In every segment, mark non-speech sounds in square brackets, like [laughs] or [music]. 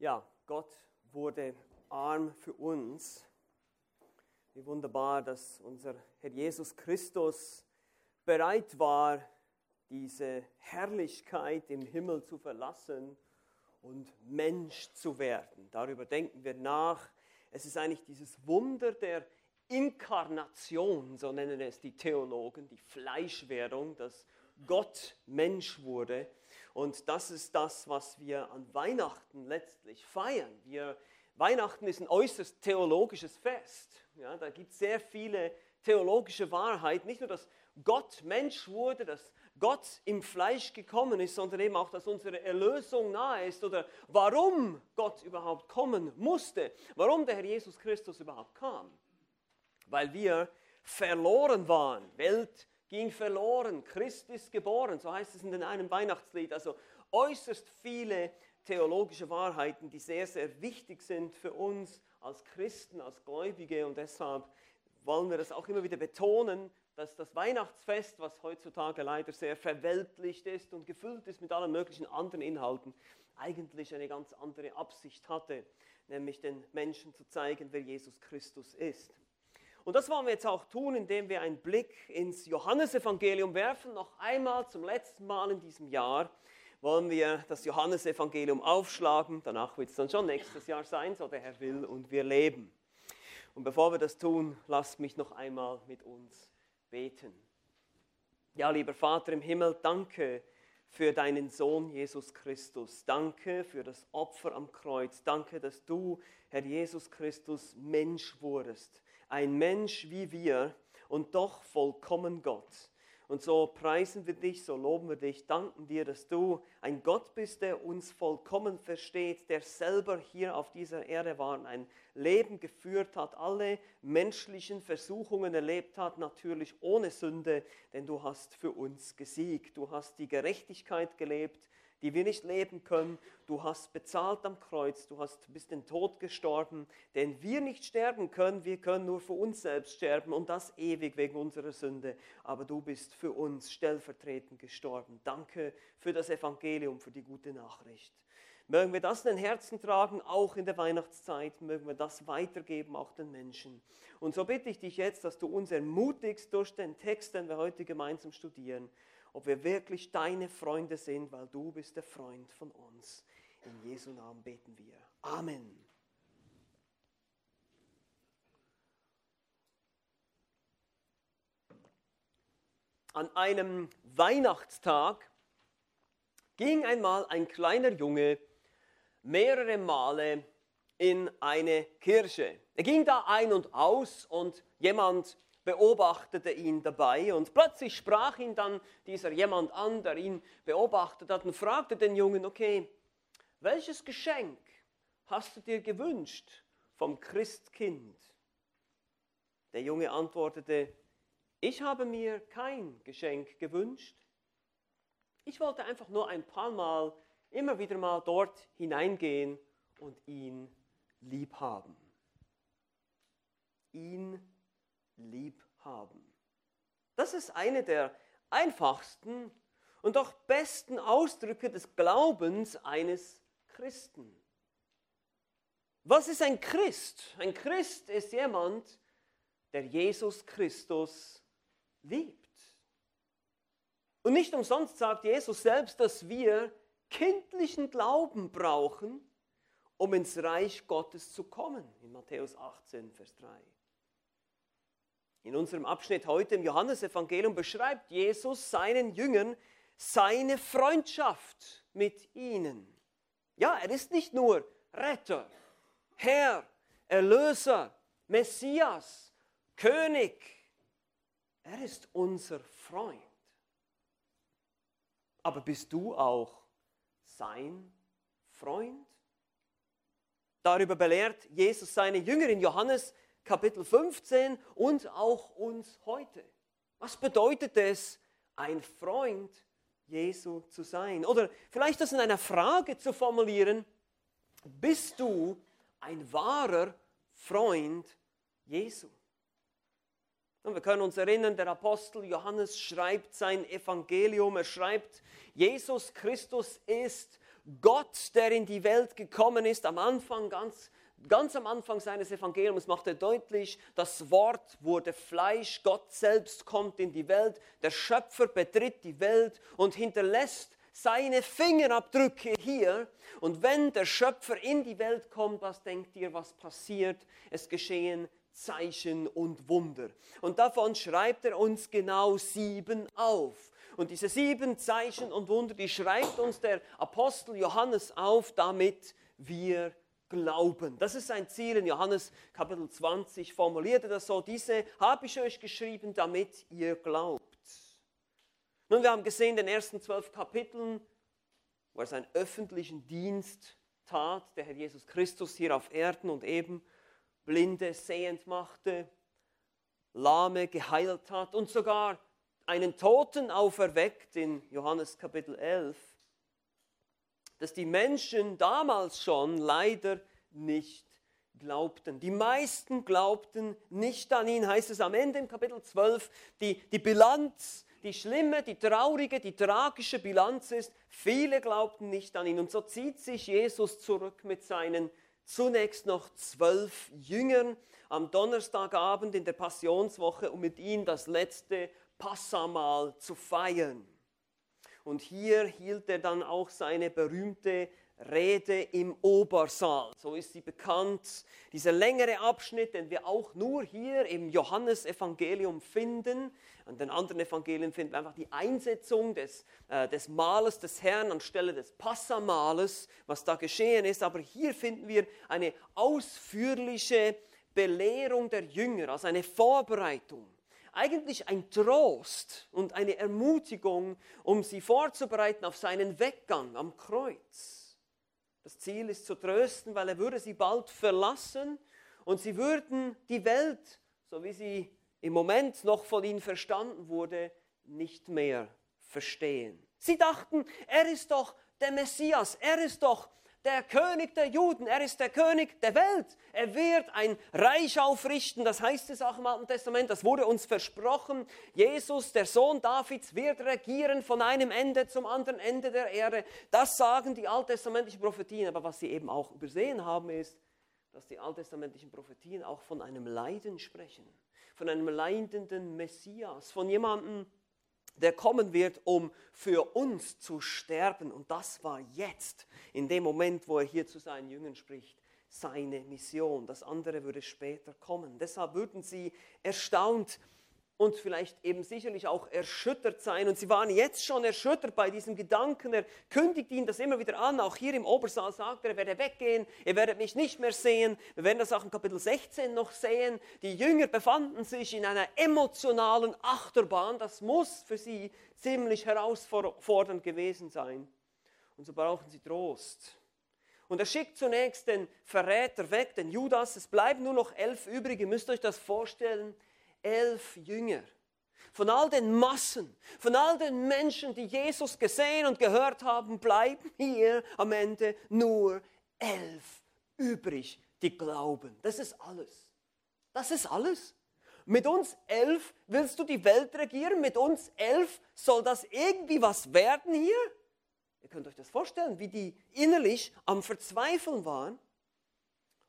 Ja, Gott wurde arm für uns. Wie wunderbar, dass unser Herr Jesus Christus bereit war, diese Herrlichkeit im Himmel zu verlassen und Mensch zu werden. Darüber denken wir nach. Es ist eigentlich dieses Wunder der Inkarnation, so nennen es die Theologen, die Fleischwerdung, dass Gott Mensch wurde. Und das ist das, was wir an Weihnachten letztlich feiern. Wir, Weihnachten ist ein äußerst theologisches Fest. Ja, da gibt es sehr viele theologische Wahrheiten. Nicht nur, dass Gott Mensch wurde, dass Gott im Fleisch gekommen ist, sondern eben auch, dass unsere Erlösung nahe ist oder warum Gott überhaupt kommen musste, warum der Herr Jesus Christus überhaupt kam. Weil wir verloren waren. Welt ging verloren, Christ ist geboren, so heißt es in einem Weihnachtslied. Also äußerst viele theologische Wahrheiten, die sehr, sehr wichtig sind für uns als Christen, als Gläubige und deshalb wollen wir das auch immer wieder betonen, dass das Weihnachtsfest, was heutzutage leider sehr verweltlicht ist und gefüllt ist mit allen möglichen anderen Inhalten, eigentlich eine ganz andere Absicht hatte, nämlich den Menschen zu zeigen, wer Jesus Christus ist. Und das wollen wir jetzt auch tun, indem wir einen Blick ins Johannesevangelium werfen. Noch einmal zum letzten Mal in diesem Jahr wollen wir das Johannesevangelium aufschlagen. Danach wird es dann schon nächstes Jahr sein, so der Herr will und wir leben. Und bevor wir das tun, lasst mich noch einmal mit uns beten. Ja, lieber Vater im Himmel, danke für deinen Sohn Jesus Christus. Danke für das Opfer am Kreuz. Danke, dass du, Herr Jesus Christus, Mensch wurdest ein Mensch wie wir und doch vollkommen Gott. Und so preisen wir dich, so loben wir dich, danken dir, dass du ein Gott bist, der uns vollkommen versteht, der selber hier auf dieser Erde war, ein Leben geführt hat, alle menschlichen Versuchungen erlebt hat, natürlich ohne Sünde, denn du hast für uns gesiegt. Du hast die Gerechtigkeit gelebt, die wir nicht leben können. Du hast bezahlt am Kreuz, du hast bis den Tod gestorben, denn wir nicht sterben können, wir können nur für uns selbst sterben und das ewig wegen unserer Sünde. Aber du bist für uns stellvertretend gestorben. Danke für das Evangelium, für die gute Nachricht. Mögen wir das in den Herzen tragen, auch in der Weihnachtszeit, mögen wir das weitergeben, auch den Menschen. Und so bitte ich dich jetzt, dass du uns ermutigst durch den Text, den wir heute gemeinsam studieren, ob wir wirklich deine Freunde sind, weil du bist der Freund von uns. In Jesu Namen beten wir. Amen. An einem Weihnachtstag ging einmal ein kleiner Junge mehrere Male in eine Kirche. Er ging da ein und aus und jemand beobachtete ihn dabei und plötzlich sprach ihn dann dieser jemand an, der ihn beobachtet hat und fragte den Jungen, okay, welches Geschenk hast du dir gewünscht vom Christkind? Der Junge antwortete, ich habe mir kein Geschenk gewünscht. Ich wollte einfach nur ein paar Mal, immer wieder mal dort hineingehen und ihn lieb haben. Ihn lieb haben. Das ist eine der einfachsten und doch besten Ausdrücke des Glaubens eines Christen. Was ist ein Christ? Ein Christ ist jemand, der Jesus Christus liebt. Und nicht umsonst sagt Jesus selbst, dass wir kindlichen Glauben brauchen, um ins Reich Gottes zu kommen. In Matthäus 18, Vers 3. In unserem Abschnitt heute im Johannesevangelium beschreibt Jesus seinen Jüngern seine Freundschaft mit ihnen. Ja, er ist nicht nur Retter, Herr, Erlöser, Messias, König. Er ist unser Freund. Aber bist du auch sein Freund? Darüber belehrt Jesus seine Jünger in Johannes Kapitel 15 und auch uns heute. Was bedeutet es, ein Freund Jesu zu sein? Oder vielleicht das in einer Frage zu formulieren, bist du ein wahrer Freund Jesu? Und wir können uns erinnern, der Apostel Johannes schreibt sein Evangelium, er schreibt, Jesus Christus ist Gott, der in die Welt gekommen ist, am Anfang, ganz, ganz am Anfang seines Evangeliums macht er deutlich, das Wort wurde Fleisch, Gott selbst kommt in die Welt, der Schöpfer betritt die Welt und hinterlässt seine Fingerabdrücke hier. Und wenn der Schöpfer in die Welt kommt, was denkt ihr, was passiert? Es geschehen Zeichen und Wunder. Und davon schreibt er uns genau sieben auf. Und diese sieben Zeichen und Wunder, die schreibt uns der Apostel Johannes auf, damit wir glauben. Das ist sein Ziel in Johannes Kapitel 20, formulierte das so, diese habe ich euch geschrieben, damit ihr glaubt. Nun, wir haben gesehen, in den ersten zwölf Kapiteln, wo er seinen öffentlichen Dienst tat, der Herr Jesus Christus hier auf Erden und eben Blinde sehend machte, Lahme geheilt hat und sogar einen Toten auferweckt in Johannes Kapitel 11, dass die Menschen damals schon leider nicht glaubten. Die meisten glaubten nicht an ihn, heißt es am Ende im Kapitel 12, die, die Bilanz die schlimme, die traurige, die tragische Bilanz ist, viele glaubten nicht an ihn. Und so zieht sich Jesus zurück mit seinen zunächst noch zwölf Jüngern am Donnerstagabend in der Passionswoche, um mit ihnen das letzte Passamal zu feiern. Und hier hielt er dann auch seine berühmte Rede im Obersaal. So ist sie bekannt. Dieser längere Abschnitt, den wir auch nur hier im Johannesevangelium finden. An den anderen Evangelien finden wir einfach die Einsetzung des, äh, des Mahles des Herrn anstelle des Passamales, was da geschehen ist. Aber hier finden wir eine ausführliche Belehrung der Jünger, also eine Vorbereitung eigentlich ein Trost und eine Ermutigung, um sie vorzubereiten auf seinen Weggang am Kreuz. Das Ziel ist zu trösten, weil er würde sie bald verlassen und sie würden die Welt, so wie sie im Moment noch von ihnen verstanden wurde, nicht mehr verstehen. Sie dachten, er ist doch der Messias, er ist doch der König der Juden, er ist der König der Welt. Er wird ein Reich aufrichten, das heißt es auch im Alten Testament, das wurde uns versprochen. Jesus, der Sohn Davids, wird regieren von einem Ende zum anderen Ende der Erde. Das sagen die alttestamentlichen Prophetien, aber was sie eben auch übersehen haben, ist, dass die alttestamentlichen Prophetien auch von einem Leiden sprechen, von einem leidenden Messias, von jemandem, der kommen wird, um für uns zu sterben. Und das war jetzt, in dem Moment, wo er hier zu seinen Jüngern spricht, seine Mission. Das andere würde später kommen. Deshalb würden sie erstaunt und vielleicht eben sicherlich auch erschüttert sein. Und sie waren jetzt schon erschüttert bei diesem Gedanken. Er kündigt ihnen das immer wieder an. Auch hier im Obersaal sagt er, er werde weggehen, ihr werdet mich nicht mehr sehen. Wir werden das auch in Kapitel 16 noch sehen. Die Jünger befanden sich in einer emotionalen Achterbahn. Das muss für sie ziemlich herausfordernd gewesen sein. Und so brauchen sie Trost. Und er schickt zunächst den Verräter weg, den Judas. Es bleiben nur noch elf übrig. Ihr müsst euch das vorstellen elf Jünger. Von all den Massen, von all den Menschen, die Jesus gesehen und gehört haben, bleiben hier am Ende nur elf übrig, die glauben. Das ist alles. Das ist alles. Mit uns elf willst du die Welt regieren? Mit uns elf soll das irgendwie was werden hier? Ihr könnt euch das vorstellen, wie die innerlich am Verzweifeln waren.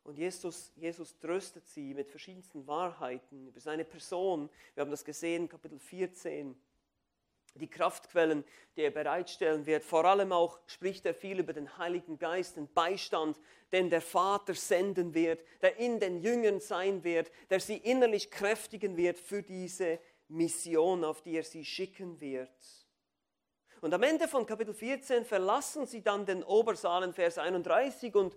Und Jesus, Jesus tröstet sie mit verschiedensten Wahrheiten über seine Person. Wir haben das gesehen, Kapitel 14. Die Kraftquellen, die er bereitstellen wird. Vor allem auch spricht er viel über den Heiligen Geist, den Beistand, den der Vater senden wird, der in den Jüngern sein wird, der sie innerlich kräftigen wird für diese Mission, auf die er sie schicken wird. Und am Ende von Kapitel 14 verlassen sie dann den Obersaal in Vers 31 und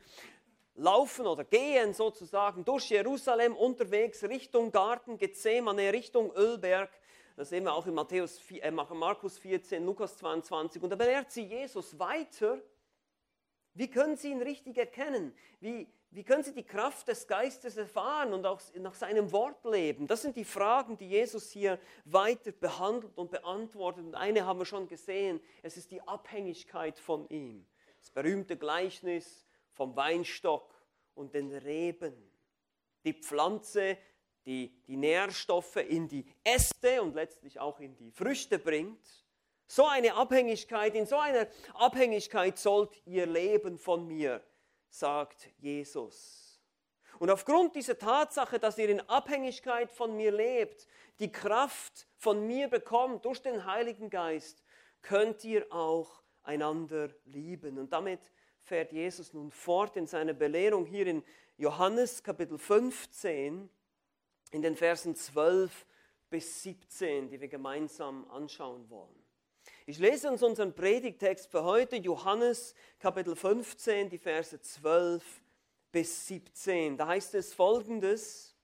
laufen oder gehen sozusagen durch Jerusalem unterwegs Richtung Garten Gethsemane, Richtung Ölberg. Das sehen wir auch in Matthäus, äh, Markus 14, Lukas 22. Und da belehrt sie Jesus weiter. Wie können sie ihn richtig erkennen? Wie, wie können sie die Kraft des Geistes erfahren und auch nach seinem Wort leben? Das sind die Fragen, die Jesus hier weiter behandelt und beantwortet. Und eine haben wir schon gesehen, es ist die Abhängigkeit von ihm. Das berühmte Gleichnis vom Weinstock und den Reben. Die Pflanze, die die Nährstoffe in die Äste und letztlich auch in die Früchte bringt, So eine Abhängigkeit, in so einer Abhängigkeit sollt ihr leben von mir, sagt Jesus. Und aufgrund dieser Tatsache, dass ihr in Abhängigkeit von mir lebt, die Kraft von mir bekommt durch den Heiligen Geist, könnt ihr auch einander lieben. Und damit fährt Jesus nun fort in seiner Belehrung hier in Johannes Kapitel 15, in den Versen 12 bis 17, die wir gemeinsam anschauen wollen. Ich lese uns unseren Predigtext für heute, Johannes Kapitel 15, die Verse 12 bis 17. Da heißt es folgendes,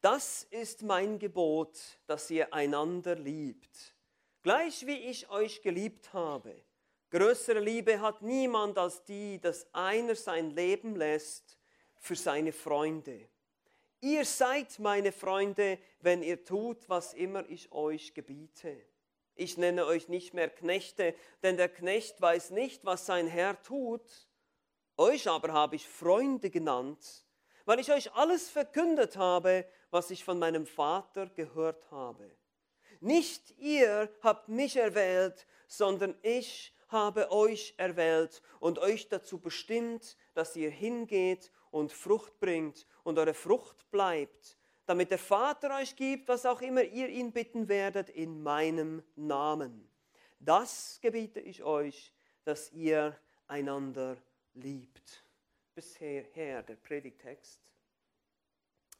das ist mein Gebot, dass ihr einander liebt, gleich wie ich euch geliebt habe. Größere Liebe hat niemand als die, dass einer sein Leben lässt für seine Freunde. Ihr seid meine Freunde, wenn ihr tut, was immer ich euch gebiete. Ich nenne euch nicht mehr Knechte, denn der Knecht weiß nicht, was sein Herr tut. Euch aber habe ich Freunde genannt, weil ich euch alles verkündet habe, was ich von meinem Vater gehört habe. Nicht ihr habt mich erwählt, sondern ich habe euch erwählt und euch dazu bestimmt, dass ihr hingeht und Frucht bringt und eure Frucht bleibt damit der Vater euch gibt, was auch immer ihr ihn bitten werdet, in meinem Namen. Das gebiete ich euch, dass ihr einander liebt. Bisher der Predigtext.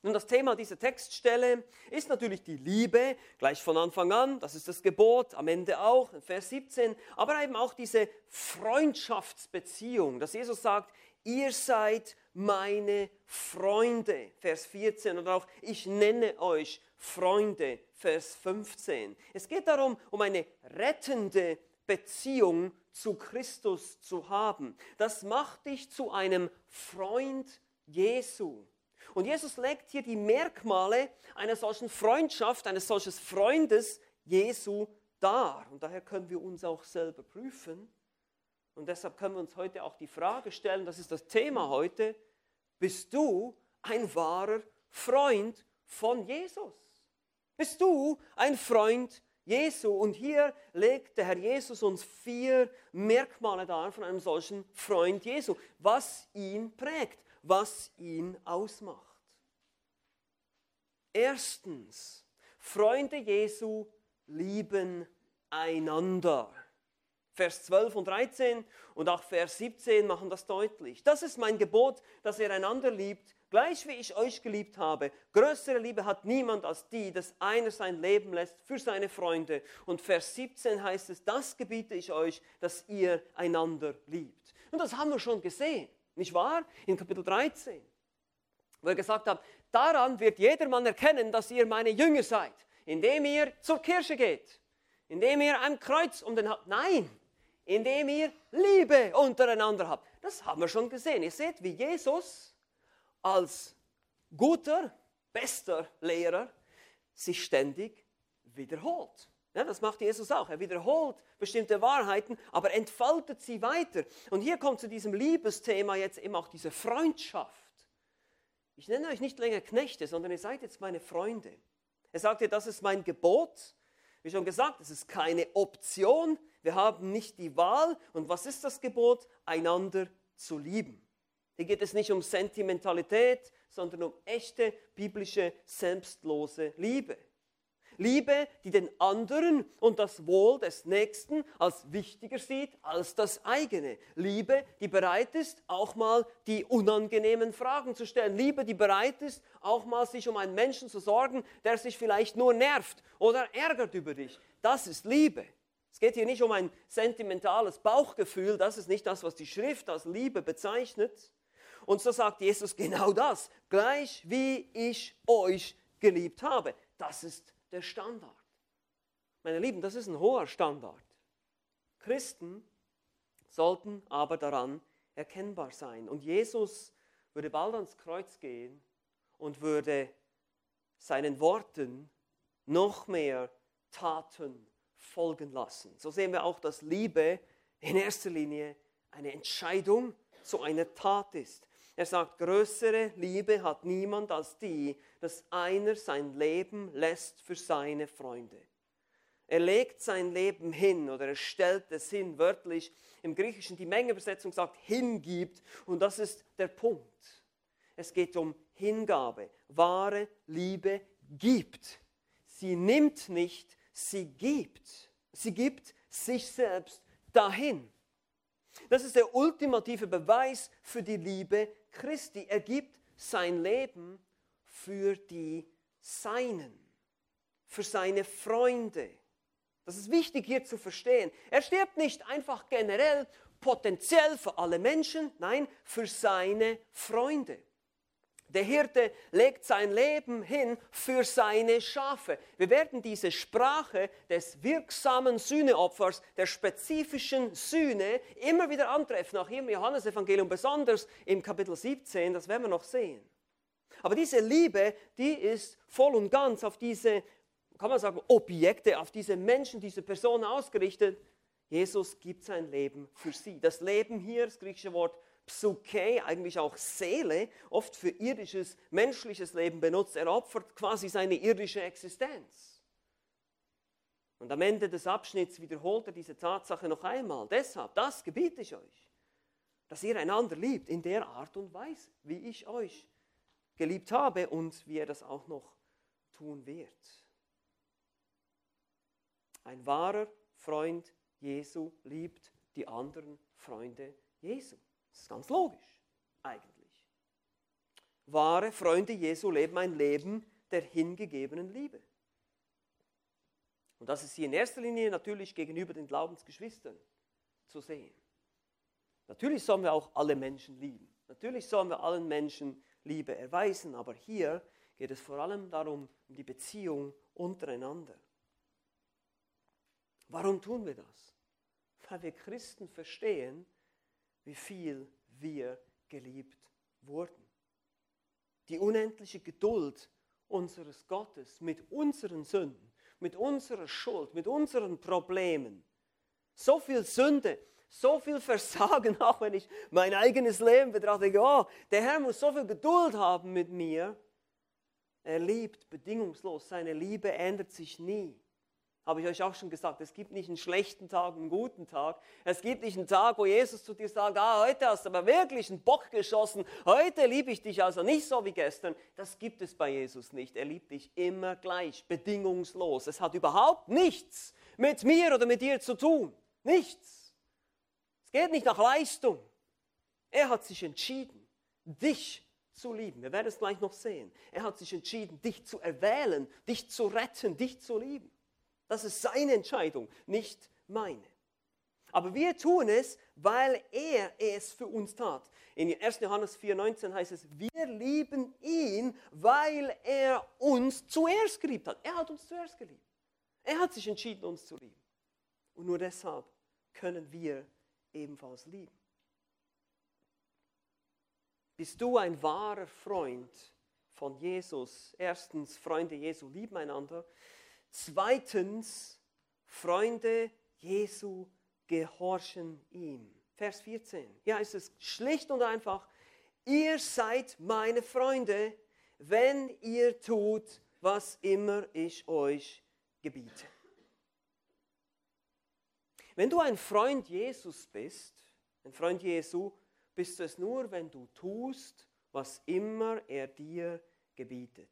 Nun, das Thema dieser Textstelle ist natürlich die Liebe, gleich von Anfang an, das ist das Gebot, am Ende auch, in Vers 17, aber eben auch diese Freundschaftsbeziehung, dass Jesus sagt, ihr seid meine Freunde, Vers 14, oder auch ich nenne euch Freunde, Vers 15. Es geht darum, um eine rettende Beziehung zu Christus zu haben. Das macht dich zu einem Freund Jesu. Und Jesus legt hier die Merkmale einer solchen Freundschaft, eines solchen Freundes Jesu dar. Und daher können wir uns auch selber prüfen und deshalb können wir uns heute auch die Frage stellen, das ist das Thema heute, bist du ein wahrer Freund von Jesus? Bist du ein Freund Jesu? Und hier legt der Herr Jesus uns vier Merkmale dar von einem solchen Freund Jesu, was ihn prägt, was ihn ausmacht. Erstens, Freunde Jesu lieben einander. Vers 12 und 13 und auch Vers 17 machen das deutlich. Das ist mein Gebot, dass ihr einander liebt, gleich wie ich euch geliebt habe. Größere Liebe hat niemand als die, dass einer sein Leben lässt für seine Freunde. Und Vers 17 heißt es, das gebiete ich euch, dass ihr einander liebt. Und das haben wir schon gesehen, nicht wahr? In Kapitel 13, wo er gesagt hat, daran wird jedermann erkennen, dass ihr meine Jünger seid, indem ihr zur Kirche geht, indem ihr ein Kreuz um den Hals... Nein, indem ihr Liebe untereinander habt. Das haben wir schon gesehen. Ihr seht, wie Jesus als guter, bester Lehrer sich ständig wiederholt. Ja, das macht Jesus auch. Er wiederholt bestimmte Wahrheiten, aber entfaltet sie weiter. Und hier kommt zu diesem Liebesthema jetzt eben auch diese Freundschaft. Ich nenne euch nicht länger Knechte, sondern ihr seid jetzt meine Freunde. Er sagt ihr, das ist mein Gebot. Wie schon gesagt, es ist keine Option, wir haben nicht die Wahl. Und was ist das Gebot? Einander zu lieben. Hier geht es nicht um Sentimentalität, sondern um echte biblische, selbstlose Liebe. Liebe, die den anderen und das Wohl des Nächsten als wichtiger sieht als das eigene. Liebe, die bereit ist, auch mal die unangenehmen Fragen zu stellen. Liebe, die bereit ist, auch mal sich um einen Menschen zu sorgen, der sich vielleicht nur nervt oder ärgert über dich. Das ist Liebe. Es geht hier nicht um ein sentimentales Bauchgefühl, das ist nicht das, was die Schrift als Liebe bezeichnet. Und so sagt Jesus genau das, gleich wie ich euch geliebt habe. Das ist der Standard. Meine Lieben, das ist ein hoher Standard. Christen sollten aber daran erkennbar sein. Und Jesus würde bald ans Kreuz gehen und würde seinen Worten noch mehr Taten folgen lassen. So sehen wir auch, dass Liebe in erster Linie eine Entscheidung zu einer Tat ist. Er sagt, größere Liebe hat niemand als die, dass einer sein Leben lässt für seine Freunde. Er legt sein Leben hin oder er stellt es hin, wörtlich im Griechischen die Mengeübersetzung sagt hingibt und das ist der Punkt. Es geht um Hingabe. Wahre Liebe gibt. Sie nimmt nicht, sie gibt. Sie gibt sich selbst dahin. Das ist der ultimative Beweis für die Liebe Christi. Er gibt sein Leben für die Seinen, für seine Freunde. Das ist wichtig hier zu verstehen. Er stirbt nicht einfach generell, potenziell für alle Menschen, nein, für seine Freunde. Der Hirte legt sein Leben hin für seine Schafe. Wir werden diese Sprache des wirksamen Sühneopfers, der spezifischen Sühne, immer wieder antreffen, auch hier im Johannesevangelium, besonders im Kapitel 17, das werden wir noch sehen. Aber diese Liebe, die ist voll und ganz auf diese, kann man sagen, Objekte, auf diese Menschen, diese Personen ausgerichtet. Jesus gibt sein Leben für sie. Das Leben hier, das griechische Wort Psyche, eigentlich auch Seele, oft für irdisches, menschliches Leben benutzt. Er opfert quasi seine irdische Existenz. Und am Ende des Abschnitts wiederholt er diese Tatsache noch einmal. Deshalb, das gebiete ich euch, dass ihr einander liebt in der Art und Weise, wie ich euch geliebt habe und wie er das auch noch tun wird. Ein wahrer Freund Jesu liebt die anderen Freunde Jesu. Das ist ganz logisch, eigentlich. Wahre Freunde Jesu leben ein Leben der hingegebenen Liebe. Und das ist hier in erster Linie natürlich gegenüber den Glaubensgeschwistern zu sehen. Natürlich sollen wir auch alle Menschen lieben. Natürlich sollen wir allen Menschen Liebe erweisen, aber hier geht es vor allem darum, um die Beziehung untereinander. Warum tun wir das? Weil wir Christen verstehen, wie viel wir geliebt wurden. Die unendliche Geduld unseres Gottes mit unseren Sünden, mit unserer Schuld, mit unseren Problemen. So viel Sünde, so viel [laughs] Versagen, auch wenn ich mein eigenes Leben betrachte. Oh, der Herr muss so viel Geduld haben mit mir. Er liebt bedingungslos. Seine Liebe ändert sich nie. Habe ich euch auch schon gesagt, es gibt nicht einen schlechten Tag, einen guten Tag. Es gibt nicht einen Tag, wo Jesus zu dir sagt, ah, heute hast du aber wirklich einen Bock geschossen. Heute liebe ich dich also nicht so wie gestern. Das gibt es bei Jesus nicht. Er liebt dich immer gleich, bedingungslos. Es hat überhaupt nichts mit mir oder mit dir zu tun. Nichts. Es geht nicht nach Leistung. Er hat sich entschieden, dich zu lieben. Wir werden es gleich noch sehen. Er hat sich entschieden, dich zu erwählen, dich zu retten, dich zu lieben. Das ist seine Entscheidung, nicht meine. Aber wir tun es, weil er es für uns tat. In 1. Johannes 4,19 heißt es, wir lieben ihn, weil er uns zuerst geliebt hat. Er hat uns zuerst geliebt. Er hat sich entschieden, uns zu lieben. Und nur deshalb können wir ebenfalls lieben. Bist du ein wahrer Freund von Jesus? Erstens, Freunde Jesu lieben einander. Zweitens, Freunde Jesu gehorchen ihm. Vers 14. Ja, ist es schlicht und einfach. Ihr seid meine Freunde, wenn ihr tut, was immer ich euch gebiete. Wenn du ein Freund Jesus bist, ein Freund Jesu, bist du es nur, wenn du tust, was immer er dir gebietet.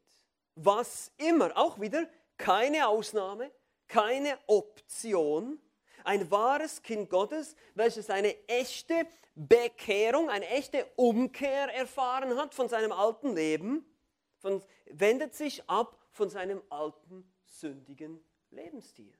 Was immer, auch wieder keine Ausnahme, keine Option. Ein wahres Kind Gottes, welches eine echte Bekehrung, eine echte Umkehr erfahren hat von seinem alten Leben, von, wendet sich ab von seinem alten sündigen Lebensstil.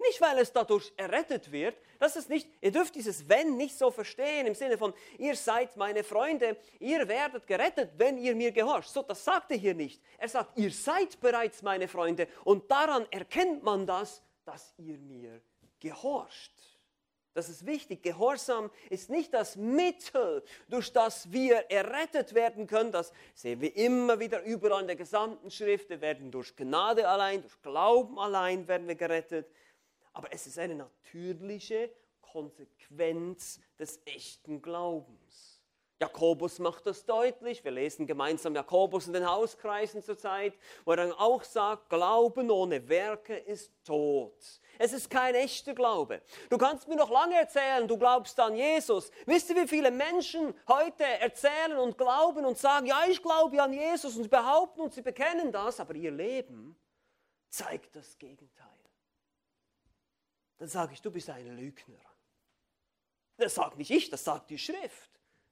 Nicht, weil es dadurch errettet wird. Das ist nicht, ihr dürft dieses Wenn nicht so verstehen im Sinne von, ihr seid meine Freunde, ihr werdet gerettet, wenn ihr mir gehorcht. So, das sagt er hier nicht. Er sagt, ihr seid bereits meine Freunde und daran erkennt man das, dass ihr mir gehorcht. Das ist wichtig. Gehorsam ist nicht das Mittel, durch das wir errettet werden können. Das sehen wir immer wieder überall in der gesamten Schrift. Wir werden durch Gnade allein, durch Glauben allein werden wir gerettet aber es ist eine natürliche Konsequenz des echten Glaubens. Jakobus macht das deutlich. Wir lesen gemeinsam Jakobus in den Hauskreisen zurzeit, wo er dann auch sagt, Glauben ohne Werke ist tot. Es ist kein echter Glaube. Du kannst mir noch lange erzählen, du glaubst an Jesus. Wisst ihr, wie viele Menschen heute erzählen und glauben und sagen, ja, ich glaube an Jesus und sie behaupten und sie bekennen das, aber ihr Leben zeigt das Gegenteil. Dann sage ich, du bist ein Lügner. Das sagt nicht ich, das sagt die Schrift.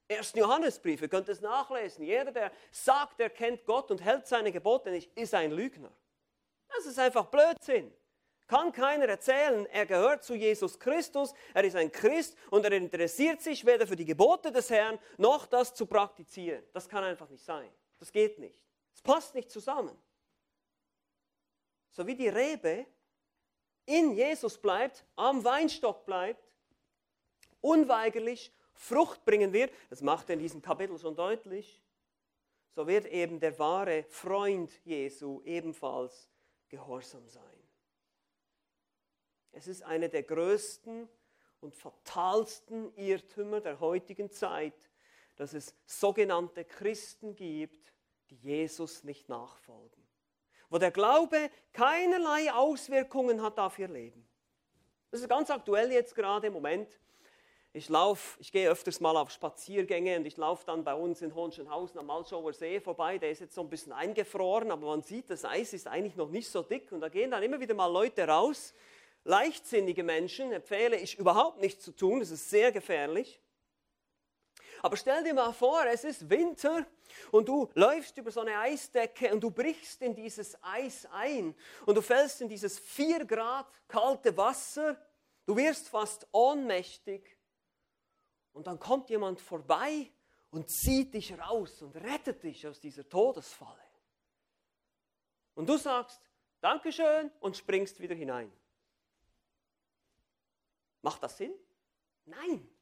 1. Johannesbrief, ihr könnt es nachlesen. Jeder, der sagt, er kennt Gott und hält seine Gebote nicht, ist ein Lügner. Das ist einfach Blödsinn. Kann keiner erzählen, er gehört zu Jesus Christus, er ist ein Christ und er interessiert sich weder für die Gebote des Herrn noch das zu praktizieren. Das kann einfach nicht sein. Das geht nicht. Es passt nicht zusammen. So wie die Rebe in Jesus bleibt, am Weinstock bleibt, unweigerlich Frucht bringen wird, das macht er in diesem Kapitel schon deutlich, so wird eben der wahre Freund Jesu ebenfalls gehorsam sein. Es ist eine der größten und fatalsten Irrtümer der heutigen Zeit, dass es sogenannte Christen gibt, die Jesus nicht nachfolgen, wo der Glaube keinerlei Auswirkungen hat auf ihr Leben. Das ist ganz aktuell jetzt gerade im Moment. Ich laufe, ich gehe öfters mal auf Spaziergänge und ich laufe dann bei uns in Hohenschönhausen am Malschauer See vorbei. Der ist jetzt so ein bisschen eingefroren, aber man sieht, das Eis ist eigentlich noch nicht so dick. Und da gehen dann immer wieder mal Leute raus. Leichtsinnige Menschen empfehle ich überhaupt nicht zu tun, das ist sehr gefährlich. Aber stell dir mal vor, es ist Winter und du läufst über so eine Eisdecke und du brichst in dieses Eis ein und du fällst in dieses 4 Grad kalte Wasser. Du wirst fast ohnmächtig und dann kommt jemand vorbei und zieht dich raus und rettet dich aus dieser Todesfalle. Und du sagst, Dankeschön und springst wieder hinein. Macht das Sinn? Nein.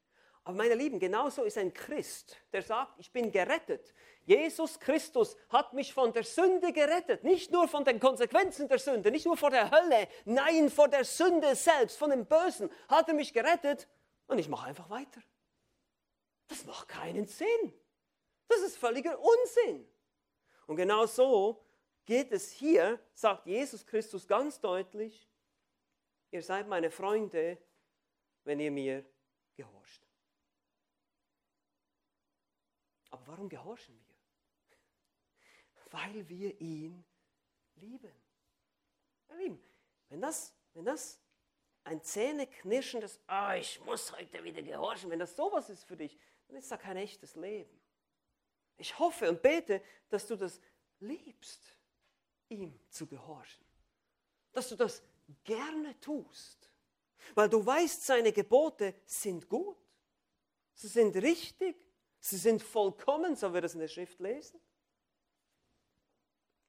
Aber meine Lieben, genauso ist ein Christ, der sagt, ich bin gerettet. Jesus Christus hat mich von der Sünde gerettet, nicht nur von den Konsequenzen der Sünde, nicht nur vor der Hölle, nein, vor der Sünde selbst, von dem Bösen hat er mich gerettet und ich mache einfach weiter. Das macht keinen Sinn. Das ist völliger Unsinn. Und genau so geht es hier, sagt Jesus Christus ganz deutlich, ihr seid meine Freunde, wenn ihr mir gehorcht. Aber warum gehorchen wir? Weil wir ihn lieben. Ihr Lieben, wenn das, wenn das ein zähneknirschendes, oh, ich muss heute wieder gehorchen, wenn das sowas ist für dich, dann ist da kein echtes Leben. Ich hoffe und bete, dass du das liebst, ihm zu gehorchen. Dass du das gerne tust. Weil du weißt, seine Gebote sind gut. Sie sind richtig. Sie sind vollkommen, so wir das in der Schrift lesen.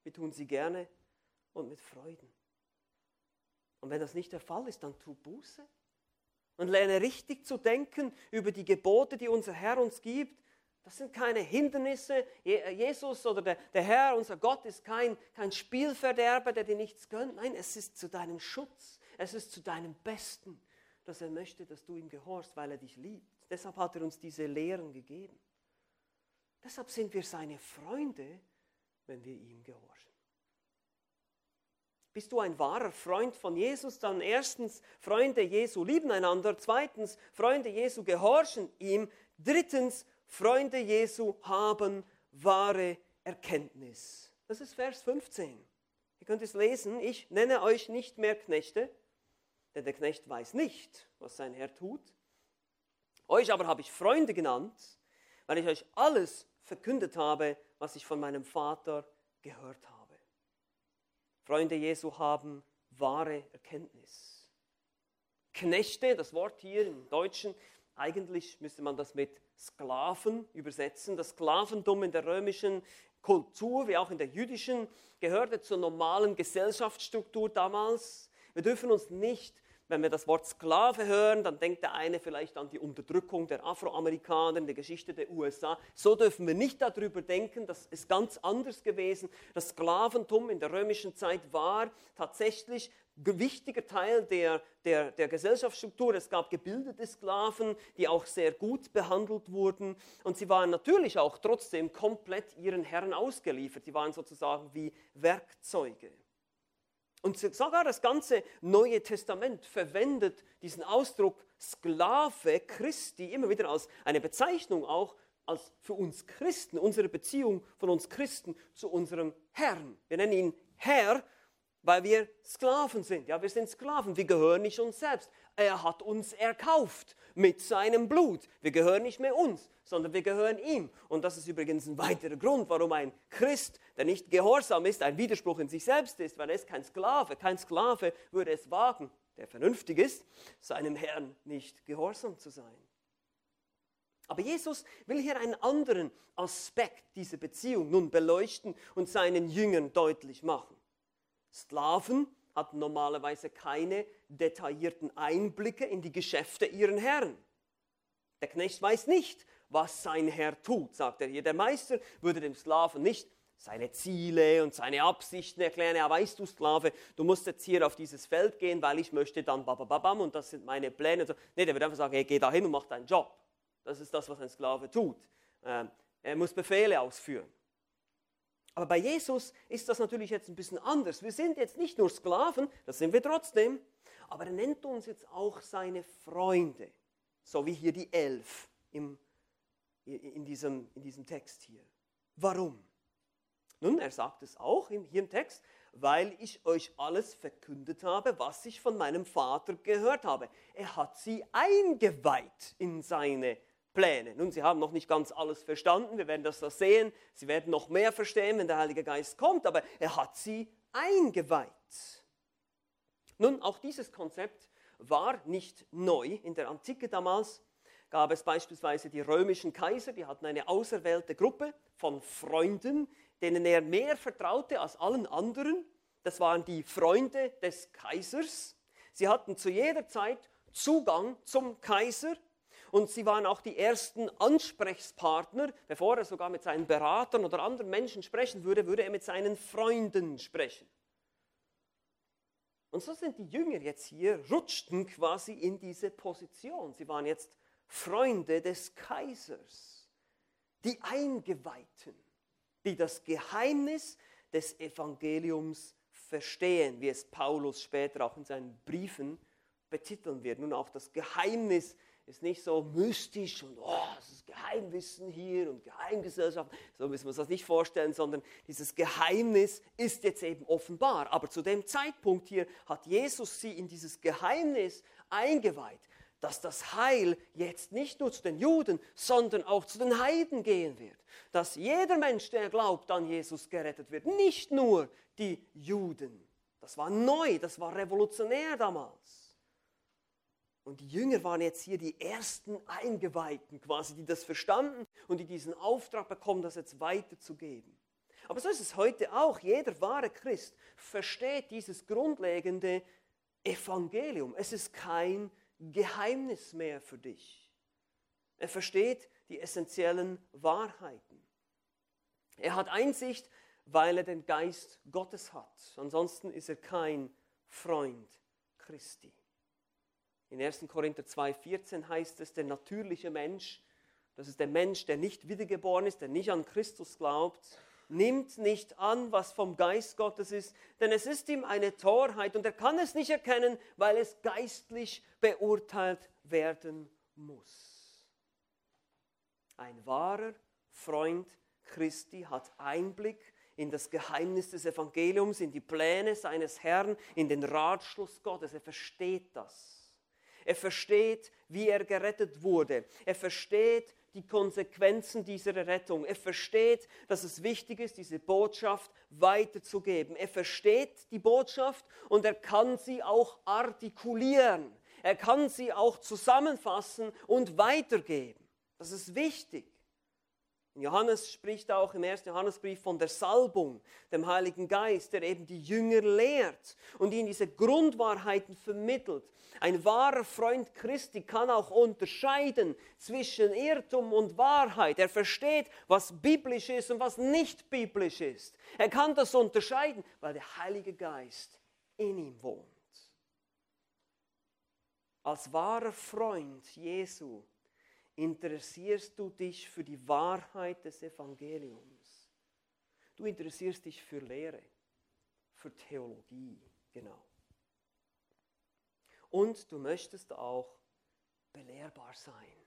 Wir tun sie gerne und mit Freuden. Und wenn das nicht der Fall ist, dann tu Buße und lerne richtig zu denken über die Gebote, die unser Herr uns gibt. Das sind keine Hindernisse. Äh, Jesus oder der, der Herr, unser Gott, ist kein, kein Spielverderber, der dir nichts gönnt. Nein, es ist zu deinem Schutz. Es ist zu deinem Besten, dass er möchte, dass du ihm gehorchst, weil er dich liebt. Deshalb hat er uns diese Lehren gegeben. Deshalb sind wir seine Freunde, wenn wir ihm gehorchen. Bist du ein wahrer Freund von Jesus? Dann erstens, Freunde Jesu lieben einander. Zweitens, Freunde Jesu gehorchen ihm. Drittens, Freunde Jesu haben wahre Erkenntnis. Das ist Vers 15. Ihr könnt es lesen. Ich nenne euch nicht mehr Knechte, denn der Knecht weiß nicht, was sein Herr tut. Euch aber habe ich Freunde genannt, weil ich euch alles verkündet habe, was ich von meinem Vater gehört habe. Freunde Jesu haben wahre Erkenntnis. Knechte, das Wort hier im Deutschen, eigentlich müsste man das mit Sklaven übersetzen. Das Sklaventum in der römischen Kultur, wie auch in der jüdischen, gehörte zur normalen Gesellschaftsstruktur damals. Wir dürfen uns nicht wenn wir das Wort Sklave hören, dann denkt der eine vielleicht an die Unterdrückung der Afroamerikaner in der Geschichte der USA. So dürfen wir nicht darüber denken, das ist ganz anders gewesen. Das Sklaventum in der römischen Zeit war tatsächlich ein wichtiger Teil der, der, der Gesellschaftsstruktur. Es gab gebildete Sklaven, die auch sehr gut behandelt wurden. Und sie waren natürlich auch trotzdem komplett ihren Herren ausgeliefert. Sie waren sozusagen wie Werkzeuge. Und sogar das ganze Neue Testament verwendet diesen Ausdruck Sklave Christi immer wieder als eine Bezeichnung auch als für uns Christen, unsere Beziehung von uns Christen zu unserem Herrn. Wir nennen ihn Herr, weil wir Sklaven sind. Ja, wir sind Sklaven, wir gehören nicht uns selbst. Er hat uns erkauft mit seinem Blut. Wir gehören nicht mehr uns, sondern wir gehören ihm. Und das ist übrigens ein weiterer Grund, warum ein Christ, der nicht gehorsam ist, ein Widerspruch in sich selbst ist, weil er ist kein Sklave. Kein Sklave würde es wagen, der vernünftig ist, seinem Herrn nicht gehorsam zu sein. Aber Jesus will hier einen anderen Aspekt dieser Beziehung nun beleuchten und seinen Jüngern deutlich machen. Sklaven hatten normalerweise keine detaillierten Einblicke in die Geschäfte ihren Herren. Der Knecht weiß nicht, was sein Herr tut, sagt er hier. Der Meister würde dem Sklaven nicht seine Ziele und seine Absichten erklären. Ja, weißt du, Sklave, du musst jetzt hier auf dieses Feld gehen, weil ich möchte dann babababam und das sind meine Pläne. Nee, der wird einfach sagen, hey, geh da hin und mach deinen Job. Das ist das, was ein Sklave tut. Ähm, er muss Befehle ausführen. Aber bei Jesus ist das natürlich jetzt ein bisschen anders. Wir sind jetzt nicht nur Sklaven, das sind wir trotzdem, aber er nennt uns jetzt auch seine Freunde, so wie hier die elf im, in, diesem, in diesem Text hier. Warum? Nun, er sagt es auch hier im Text, weil ich euch alles verkündet habe, was ich von meinem Vater gehört habe. Er hat sie eingeweiht in seine Pläne. Nun, sie haben noch nicht ganz alles verstanden, wir werden das so sehen. Sie werden noch mehr verstehen, wenn der Heilige Geist kommt, aber er hat sie eingeweiht. Nun, auch dieses Konzept war nicht neu. In der Antike damals gab es beispielsweise die römischen Kaiser, die hatten eine auserwählte Gruppe von Freunden, denen er mehr vertraute als allen anderen. Das waren die Freunde des Kaisers. Sie hatten zu jeder Zeit Zugang zum Kaiser und sie waren auch die ersten Ansprechpartner. Bevor er sogar mit seinen Beratern oder anderen Menschen sprechen würde, würde er mit seinen Freunden sprechen. Und so sind die Jünger jetzt hier, rutschten quasi in diese Position. Sie waren jetzt Freunde des Kaisers, die Eingeweihten, die das Geheimnis des Evangeliums verstehen, wie es Paulus später auch in seinen Briefen betiteln wird. Nun auch das Geheimnis ist nicht so mystisch und oh, das ist Geheimwissen hier und Geheimgesellschaft. So müssen wir uns das nicht vorstellen, sondern dieses Geheimnis ist jetzt eben offenbar. Aber zu dem Zeitpunkt hier hat Jesus sie in dieses Geheimnis eingeweiht, dass das Heil jetzt nicht nur zu den Juden, sondern auch zu den Heiden gehen wird. Dass jeder Mensch, der glaubt an Jesus, gerettet wird. Nicht nur die Juden. Das war neu, das war revolutionär damals. Und die Jünger waren jetzt hier die ersten Eingeweihten quasi, die das verstanden und die diesen Auftrag bekommen, das jetzt weiterzugeben. Aber so ist es heute auch. Jeder wahre Christ versteht dieses grundlegende Evangelium. Es ist kein Geheimnis mehr für dich. Er versteht die essentiellen Wahrheiten. Er hat Einsicht, weil er den Geist Gottes hat. Ansonsten ist er kein Freund Christi. In 1. Korinther 2,14 heißt es, der natürliche Mensch, das ist der Mensch, der nicht wiedergeboren ist, der nicht an Christus glaubt, nimmt nicht an, was vom Geist Gottes ist, denn es ist ihm eine Torheit und er kann es nicht erkennen, weil es geistlich beurteilt werden muss. Ein wahrer Freund Christi hat Einblick in das Geheimnis des Evangeliums, in die Pläne seines Herrn, in den Ratschluss Gottes. Er versteht das. Er versteht, wie er gerettet wurde. Er versteht die Konsequenzen dieser Rettung. Er versteht, dass es wichtig ist, diese Botschaft weiterzugeben. Er versteht die Botschaft und er kann sie auch artikulieren. Er kann sie auch zusammenfassen und weitergeben. Das ist wichtig. Johannes spricht auch im ersten Johannesbrief von der Salbung, dem Heiligen Geist, der eben die Jünger lehrt und ihnen diese Grundwahrheiten vermittelt. Ein wahrer Freund Christi kann auch unterscheiden zwischen Irrtum und Wahrheit. Er versteht, was biblisch ist und was nicht biblisch ist. Er kann das unterscheiden, weil der Heilige Geist in ihm wohnt. Als wahrer Freund Jesu interessierst du dich für die Wahrheit des Evangeliums. Du interessierst dich für Lehre, für Theologie, genau. Und du möchtest auch belehrbar sein.